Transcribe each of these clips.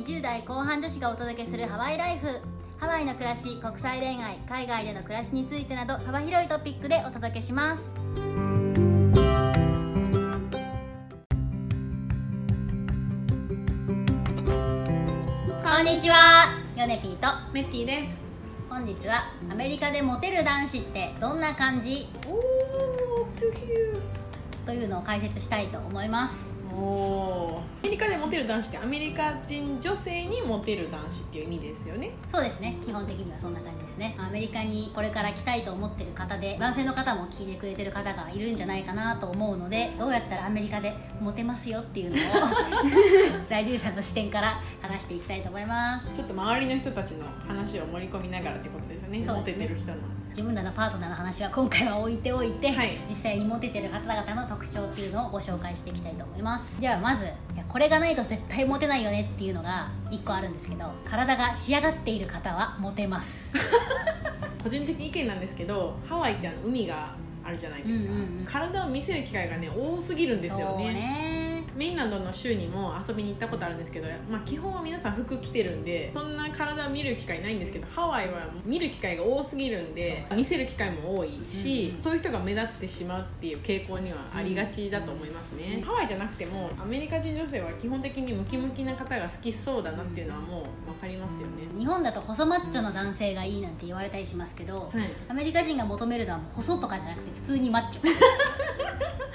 20代後半女子がお届けするハワイライフ。ハワイの暮らし国際恋愛海外での暮らしについてなど幅広いトピックでお届けします。こんにちは。ヨネピーと。メッティです。本日はアメリカでモテる男子ってどんな感じ？というのを解説したいと思います。ーおー。アメリカでモテる男子ってアメリカ人女性にモテる男子っていう意味ですよね。そうですね。基本的にはそんな感じですね。アメリカにこれから来たいと思ってる方で男性の方も聞いてくれてる方がいるんじゃないかなと思うのでどうやったらアメリカでモテますよっていうのを 在住者の視点から話していきたいと思います。ちょっと周りの人たちの話を盛り込みながらってことですよね。モそうですね。テてる人の。自分らのパートナーの話は今回は置いておいて、はい。実際にモテてる方々の特徴っていうのをご紹介していきたいと思いますではまずいやこれがないと絶対モテないよねっていうのが1個あるんですけど体が仕上がっている方はモテます。個人的意見なんですけどハワイってあの海があるじゃないですか、うんうんうん。体を見せる機会がね多すぎるんですよねメインランドの州にも遊びに行ったことあるんですけど、まあ、基本は皆さん服着てるんでそんな体を見る機会ないんですけどハワイは見る機会が多すぎるんで見せる機会も多いし、うんそういう人が目立ってしまうっていう傾向にはありがちだと思いますね、うん。ハワイじゃなくてもアメリカ人女性は基本的にムキムキな方が好きそうだなっていうのはもう分かりますよね、日本だと細マッチョの男性がいいなんて言われたりしますけど、はい。アメリカ人が求めるのは細とかじゃなくて普通にマッチョ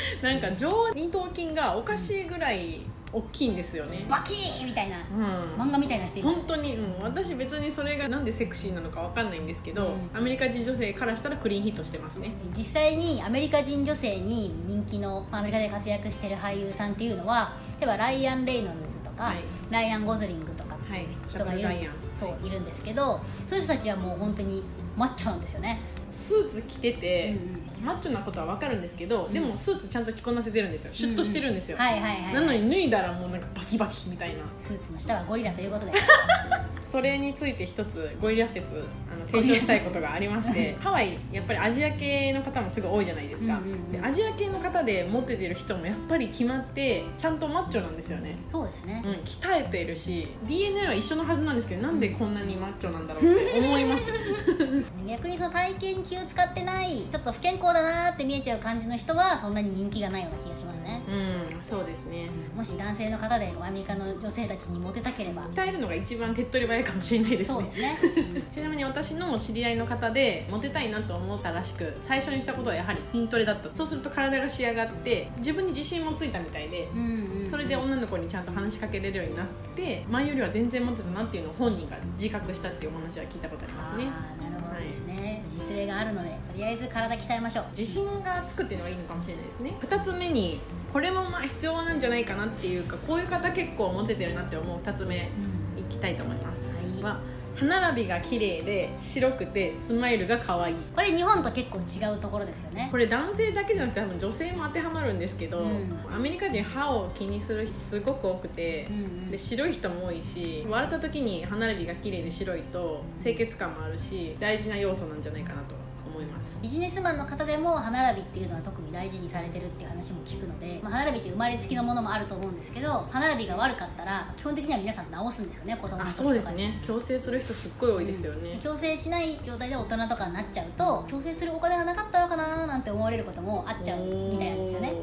なんか上二頭筋がおかしいぐらい大きいんですよね。バキーンみたいなうん。漫画みたいな人いますよ本当に、うん、私別にそれがなんでセクシーなのかわかんないんですけど、うん。アメリカ人女性からしたらクリーンヒットしてますね。実際にアメリカ人女性に人気のまあアメリカで活躍してる俳優さんっていうのは例えばライアン・レイノルズとか、はい。ライアン・ゴズリングとかってはい。いう人がいる,、ダブルライアン。そういるんですけどそういう人たちはもう本当にマッチョなんですよね、スーツ着てて、うんマッチョなことはわかるんですけど、でもスーツちゃんと着こなせてるんですよ。シュッとしてるんですよ、はいはいはい。なのに脱いだらもうなんかバキバキみたいな。スーツの下はゴリラということで それについて一つゴリラ説あの提唱したいことがありましてハワイやっぱりアジア系の方もすごい多いじゃないですか、うんうんうん。でアジア系の方でモテてる人もやっぱり決まってちゃんとマッチョなんですよね。そうですね。うん、鍛えてるし DNA は一緒のはずなんですけどなんでこんなにマッチョなんだろうって思います。逆にその体型に気を使ってないちょっと不健康だなーって見えちゃう感じの人はそんなに人気がないような気がしますね、うんそうですね。もし男性の方でアメリカの女性たちにモテたければ。鍛えるのが一番手っ取り早いかもしれないですね。ですね、ちなみに私の知り合いの方でモテたいなと思ったらしく最初にしたことはやはり筋トレだった。そうすると体が仕上がって自分に自信もついたみたいでうんうんうん。それで女の子にちゃんと話しかけれるようになって前よりは全然モテたなっていうのを本人が自覚したっていうお話は聞いたことありますね。なるほどですね、実例があるのでとりあえず体鍛えましょう。自信がつくっていうのがいいのかもしれないですね。2つ目にこれもまあ必要なんじゃないかなっていうかこういう方結構モテてるなって思う2つ目。うんいきたいと思います、はい。は歯並びが綺麗で白くてスマイルが可愛い。これ日本と結構違うところですよね。これ男性だけじゃなくて多分女性も当てはまるんですけど、うん。アメリカ人歯を気にする人すごく多くて、うんうん。で白い人も多いし笑った時に歯並びが綺麗で白いと清潔感もあるし大事な要素なんじゃないかなと思います。ビジネスマンの方でも歯並びっていうのは特に大事にされてるっていう話も聞くので、まあ、歯並びって生まれつきのものもあると思うんですけど歯並びが悪かったら基本的には皆さん直すんですよね子供のあ時そうですとかにね。矯正する人すっごい多いですよね、強制しない状態で大人とかになっちゃうと強制するお金がなかったのかななんて思われることもあっちゃうみたいなんですよね。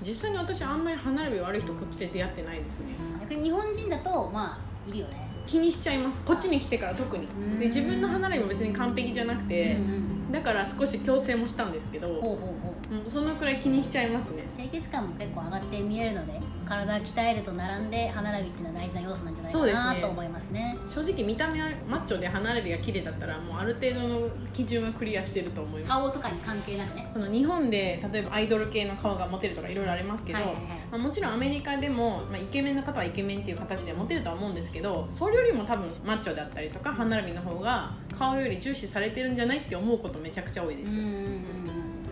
実際に私あんまり歯並び悪い人こっちで出会ってないですね。逆に日本人だとまあいるよね気にしちゃいます。こっちに来てから特に。うん。で自分の歯並びも別に完璧じゃなくて、うんうんだから少し矯正もしたんですけどほうほうほう。もうそのくらい気にしちゃいますね。清潔感も結構上がって見えるので体鍛えると並んで歯並びっていうのは大事な要素なんじゃないかそうですね。なと思いますね。正直見た目はマッチョで歯並びが綺麗だったらもうある程度の基準はクリアしてると思います。顔とかに関係なくね。その日本で例えばアイドル系の顔がモテるとかいろいろありますけど、はいはいはい。まあ、もちろんアメリカでも、まあ、イケメンの方はイケメンっていう形でモテるとは思うんですけどそれよりも多分マッチョだったりとか歯並びの方が顔より重視されてるんじゃないって思うことめちゃくちゃ多いです。よ、うんうんうんうん。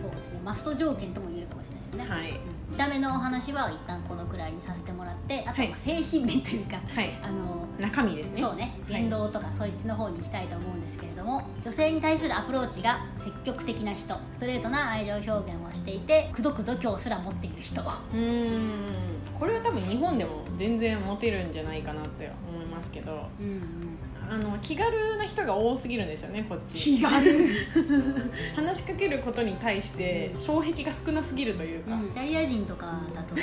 そうですね。マスト条件とも言えるかもしれないですね、はい。見た目のお話は一旦このくらいにさせてもらってあとは精神面というか、はい。あの中身ですね。そうね言動とかそっちの方に行きたいと思うんですけれども、女性に対するアプローチが積極的な人ストレートな愛情表現をしていて口説く度胸すら持っている人。うーんこれは多分日本でも全然モテるんじゃないかなって思いますけどうんうん。あの気軽な人が多すぎるんですよねこっち。気軽、話しかけることに対して障壁が少なすぎるというか、イタリア人とかだと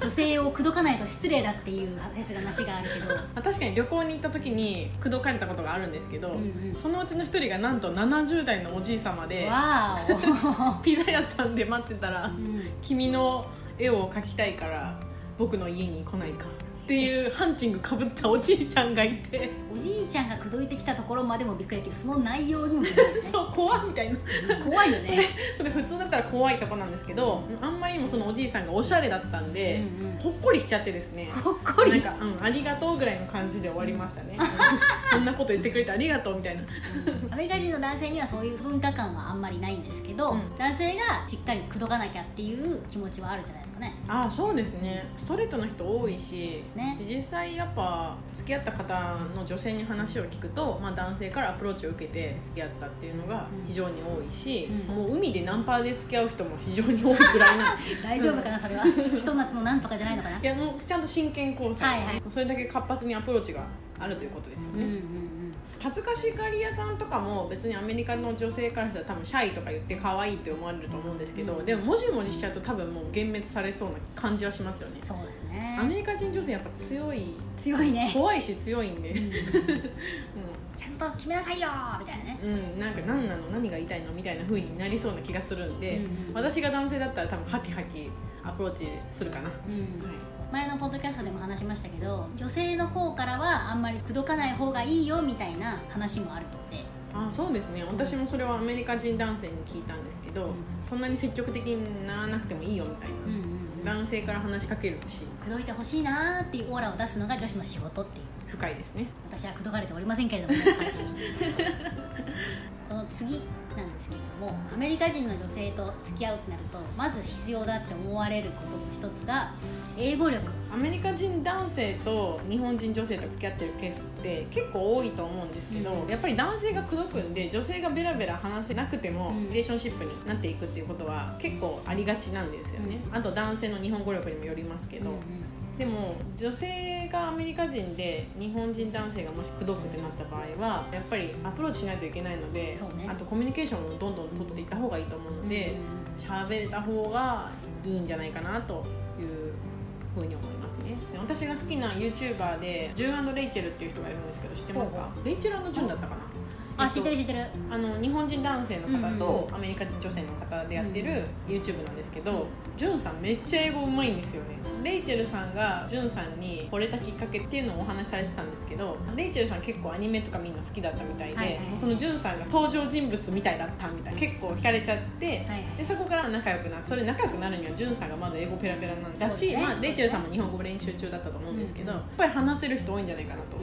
女性を口説かないと失礼だっていう説があるけど。まあ確かに旅行に行った時に口説かれたことがあるんですけど、うんうん。そのうちの一人がなんと70代のおじい様で ピザ屋さんで待ってたらうん「君の絵を描きたいから僕の家に来ないか」っていうハンチングかぶったおじいちゃんがいて。おじいちゃんが口説いてきたところまでもびっくりだけどその内容にもねそう怖っみたいな。怖いよね。それ普通だったら怖いとこなんですけどあんまりにもそのおじいさんがおしゃれだったんで、うんうんほっこりしちゃってですね。ほっこり？なんか、うん、ありがとうぐらいの感じで終わりましたね、うん。そんなこと言ってくれてありがとうみたいな。アメリカ人の男性にはそういう文化観はあんまりないんですけど、うん。男性がしっかり口説かなきゃっていう気持ちはあるんじゃないですかね。ああそうですね。ストレートの人多いしですね。実際やっぱ付き合った方の女性に話を聞くと、まあ、男性からアプローチを受けて付き合ったっていうのが非常に多いし、うん。もう海でナンパで付き合う人も非常に多いぐらいな。大丈夫かなそれは。ひと夏のなんとかじゃないのかな？いやもうちゃんと真剣交際、はいはい。それだけ活発にアプローチがあるということですよね、うんうんうん恥ずかしがり屋さんとかも別にアメリカの女性からしたら多分シャイとか言って可愛いって思われると思うんですけど、うんでももじもじしちゃうと多分もう幻滅されそうな感じはしますよね。そうですね。アメリカ人女性やっぱ強い。強いね。怖いし強いんで、ちゃんと決めなさいよみたいなね。うんうん、なんか何なの？何が言いたいの？みたいな風になりそうな気がするんで、うんうん。私が男性だったら多分ハキハキアプローチするかな、はうん。い。前のポッドキャストでも話しましたけど女性の方からはあんまり口説かない方がいいよみたいな話もあるのであそうですね。私もそれはアメリカ人男性に聞いたんですけど、うん。そんなに積極的にならなくてもいいよみたいな、うんうんうん。男性から話しかけるし。口説いてほしいなーっていうオーラを出すのが女子の仕事っていう。深いですね。私は口説かれておりませんけれどもに 次なんですけれどもアメリカ人の女性と付き合うとなるとまず必要だって思われることの一つが英語力。アメリカ人男性と日本人女性と付き合ってるケースって結構多いと思うんですけど、うん。やっぱり男性が口説くんで女性がベラベラ話せなくても、うん。リレーションシップになっていくっていうことは結構ありがちなんですよね、あと男性の日本語力にもよりますけど、うんうんでも女性がアメリカ人で日本人男性がもし口説くってなった場合はやっぱりアプローチしないといけないので、ね。あとコミュニケーションをどんどん取っていった方がいいと思うので喋、れた方がいいんじゃないかなというふうに思いますね。で私が好きな YouTuber でジュンレイチェルっていう人がいるんですけど知ってますか？レイチェルジュンだったかな？あ知ってるえ知ってる。あの日本人男性の方うんとアメリカ人女性の方でやってる YouTube なんですけど、ジュンさんめっちゃ英語うまいんですよね。レイチェルさんがジュンさんに惚れたきっかけっていうのをお話しされてたんですけどレイチェルさん結構アニメとかみんな好きだったみたいで、はいはいそのジュンさんが登場人物みたいだったみたいな結構惹かれちゃって、はいはい。でそこから仲良くなってそれ仲良くなるにはジュンさんがまず英語ペラペラなんだし、ね。まあ、レイチェルさんも日本語練習中だったと思うんですけど、うん。やっぱり話せる人多いんじゃないかなと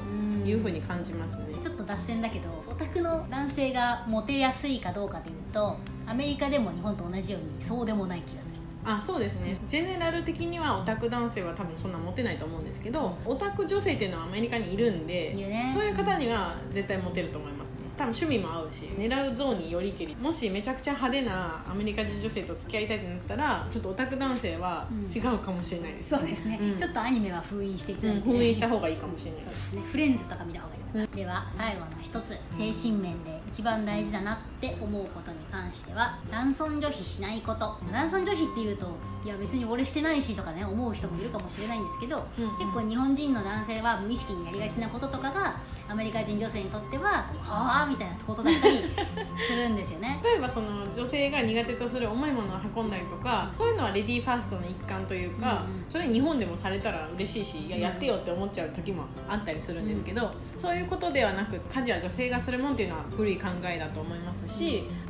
いうふうに感じますね。ちょっと脱線だけどオタクの男性がモテやすいかどうかでいうとアメリカでも日本と同じようにそうでもない気がする。あそうですね。ジェネラル的にはオタク男性は多分そんなモテないと思うんですけどオタク女性っていうのはアメリカにいるんでね。そういう方には絶対モテると思います。ね多分趣味も合うし狙うゾーンによりけり。もしめちゃくちゃ派手なアメリカ人女性と付き合いたいってなったらちょっとオタク男性は違うかもしれないです、そうですね、うん。ちょっとアニメは封印していただいて、うん封印した方がいいかもしれない。そうですね。フレンズとか見た方がいいと思います、では最後の一つ。精神面で一番大事だなって思うことに関しては男尊女卑しないこと。男尊女卑っていうといや別に俺してないしとかね思う人もいるかもしれないんですけど、うんうん。結構日本人の男性は無意識にやりがちなこととかがアメリカ人女性にとってははあみたいなことだったり するんですよね。例えばその女性が苦手とする重いものを運んだりとかそういうのはレディーファーストの一環というか、うんうん。それ日本でもされたら嬉しいしいやうんやってよって思っちゃう時もあったりするんですけど、そういうことではなく家事は女性がするもんっていうのは古い考えだと思いますし、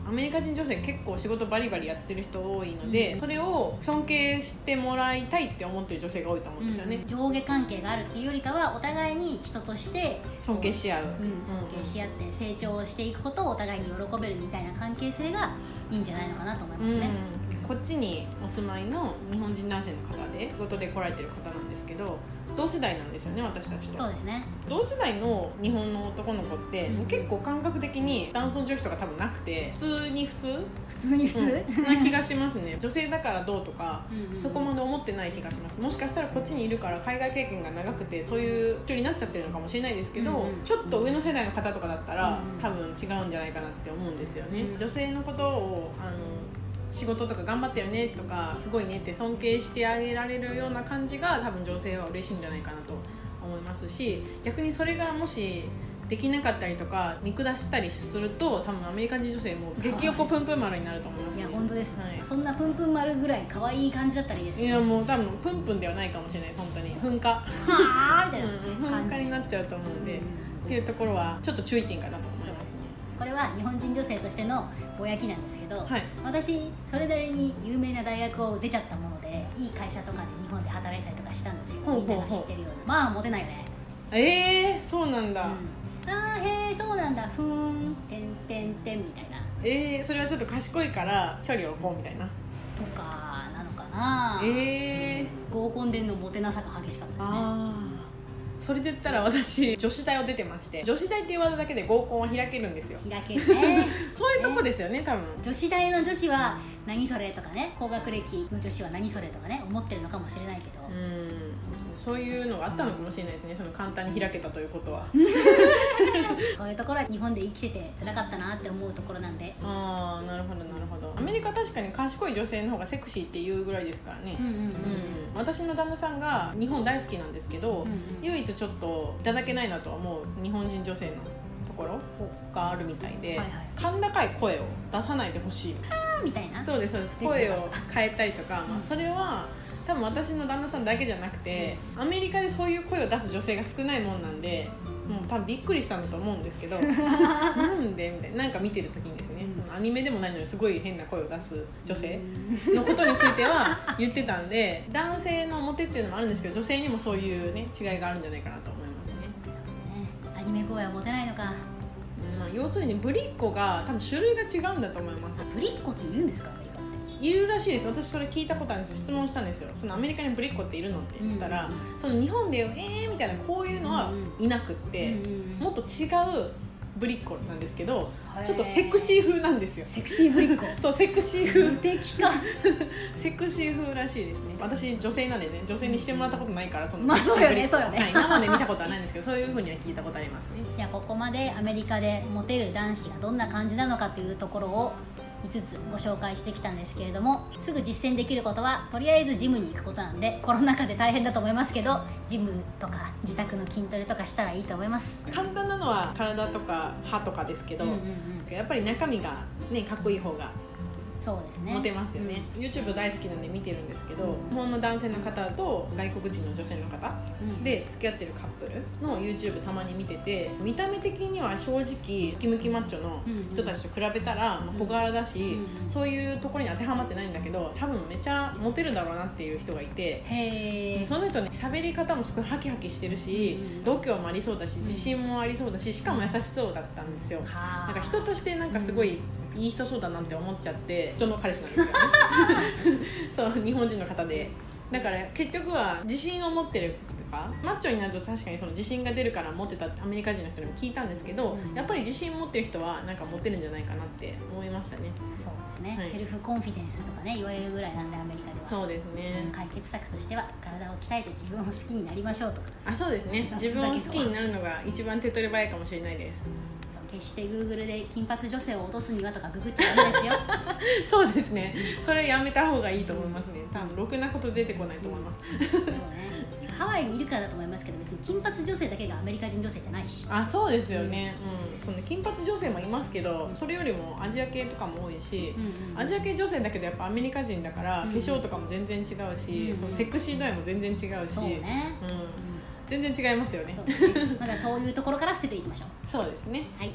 アメリカ人女性結構仕事バリバリやってる人多いので、うん。それを尊敬してもらいたいって思ってる女性が多いと思うんですよね、上下関係があるっていうよりかはお互いに人として尊敬し合う、うん、尊敬し合って成長していくことをお互いに喜べるみたいな関係性がいいんじゃないのかなと思いますね、うん。こっちにお住まいの日本人男性の方で仕事で来られてる方なんですけど同世代なんですよね私たちと。そうですね。同世代の日本の男の子って、うん。結構感覚的に男尊女卑とか多分なくて普通に普通？普通に普通、うん。な気がしますね。女性だからどうとかうんうんそこまで思ってない気がします。もしかしたらこっちにいるから海外経験が長くてそういう人になっちゃってるのかもしれないですけど、うんうん。ちょっと上の世代の方とかだったら、うんうん。多分違うんじゃないかなって思うんですよね、うん。女性のことをあの仕事とか頑張ってるねとかすごいねって尊敬してあげられるような感じが多分女性は嬉しいんじゃないかなと思いますし逆にそれがもしできなかったりとか見下したりすると多分アメリカ人女性も激横プンプン丸になると思います、いや本当です。ね、はいそんなプンプン丸ぐらい可愛い感じだったらいいですけどいやもう多分プンプンではないかもしれない本当に。噴火。はあみたいなうん噴火になっちゃうと思うんで、うんっていうところはちょっと注意点かなとこれは日本人女性としてのぼやきなんですけど、はい。私それなりに有名な大学を出ちゃったものでいい会社とかで日本で働いてたりとかしたんですけどみんなが知ってるようなまあモテないよね、ええー、そうなんだ、うん、ああへえそうなんだ。ふーんてんてんてんみたいな。えー、それはちょっと賢いから距離を置こうみたいな。とかなのかな、ええー、合コンでのモテなさが激しかったですねそれで言ったら私女子大を出てまして女子大っていうワードだけで合コンは開けるんですよ。開けるね。そういうとこですよね多分。女子大の女子は何それとかね高学歴の女子は何それとかね思ってるのかもしれないけど、うん。そういうのがあったのかもしれないですねその簡単に開けたということは。そういうところは日本で生きてて辛かったなって思うところなんで。ああなるほどなるほど。アメリカ確かに賢い女性の方がセクシーっていうぐらいですからね。うんうんうんうん私の旦那さんが日本大好きなんですけど、うんうん。唯一ちょっといただけないなとは思う日本人女性のところがあるみたいで、はいはい。甲高い声を出さないでほしい。みたいな。そうですそうです。声を変えたりとか、まあ、それは多分私の旦那さんだけじゃなくてアメリカでそういう声を出す女性が少ないもんなんでもう多分びっくりしたんだと思うんですけど なんで？みたいな。なんか見てる時にですね、アニメでもないのにすごい変な声を出す女性のことについては 言ってたんで男性のモテっていうのもあるんですけど女性にもそういうね違いがあるんじゃないかなと思いますね、ね。アニメ声はモテないのか。うんまあ、要するにぶりっ子が多分種類が違うんだと思います。ブリッコっているんですかいるらしいです。私それ聞いたことあるんです。よ質問したんですよ。そのアメリカにぶりっ子っているのって。言ったら、うんその日本でいうえーみたいなこういうのはいなくって、うん。もっと違うぶりっ子なんですけどちょっとセクシー風なんですよ。セクシーブリッコ。そうセクシー風。無敵か。セクシー風らしいですね。私女性なんでね女性にしてもらったことないからそのまあそうよねそうよね。はい、生で見たことはないんですけどそういうふうには聞いたことありますね。じゃあここまでアメリカでモテる男子がどんな感じなのかというところを5つご紹介してきたんですけれどもすぐ実践できることはとりあえずジムに行くことなんでコロナ禍で大変だと思いますけどジムとか自宅の筋トレとかしたらいいと思います。簡単なのは体とか歯とかですけど、うんうんうん。やっぱり中身がねかっこいい方がそうですね。モテますよね、YouTube 大好きなんで見てるんですけど、うん。日本の男性の方と外国人の女性の方うん。で付き合ってるカップルの YouTube たまに見てて見た目的には正直ムキムキマッチョの人たちと比べたら、まあ小柄だし、うんそういうところに当てはまってないんだけど多分めちゃモテるだろうなっていう人がいて。へえその人ね喋り方もすごいハキハキしてるし、うん度胸もありそうだし自信もありそうだししかも優しそうだったんですよ、なんか人としてなんかすごいいい人そうだなって思っちゃって人の彼氏なんですよね。そう日本人の方で。だから結局は自信を持ってるとかマッチョになると確かにその自信が出るから持ってたってアメリカ人の人にも聞いたんですけど、うん。やっぱり自信持ってる人はなんか持ってるんじゃないかなって思いましたね。そうですね、はい。セルフコンフィデンスとかね言われるぐらいなんでアメリカでは。そうですね。解決策としては体を鍛えて自分を好きになりましょうとあそうですね。自分を好きになるのが一番手っ取り早いかもしれないです決して Google で金髪女性を落とすにはとかググっちゃダメですよ。そうですね。それやめた方がいいと思いますね。多分ろくなこと出てこないと思います。でもねハワイにいるからだと思いますけど別に金髪女性だけがアメリカ人女性じゃないし。あそうですよね、うん、その金髪女性もいますけどそれよりもアジア系とかも多いし、うんうんアジア系女性だけどやっぱアメリカ人だから、うん化粧とかも全然違うし、うんそのセクシー度合いも全然違うし。そうね、うんうん全然違いますよね。ね。まだそういうところから捨てていきましょう。そうですね。はい。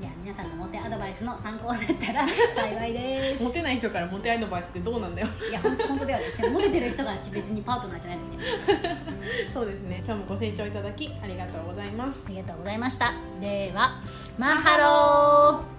じゃあ皆さんのモテアドバイスの参考になったら幸いです。モテない人からモテアドバイスってどうなんだよ。いや本当本当ではですねモテてる人が別にパートナーじゃないのにね。そうですね。今日もご清聴いただきありがとうございます。ありがとうございました。ではマッハロー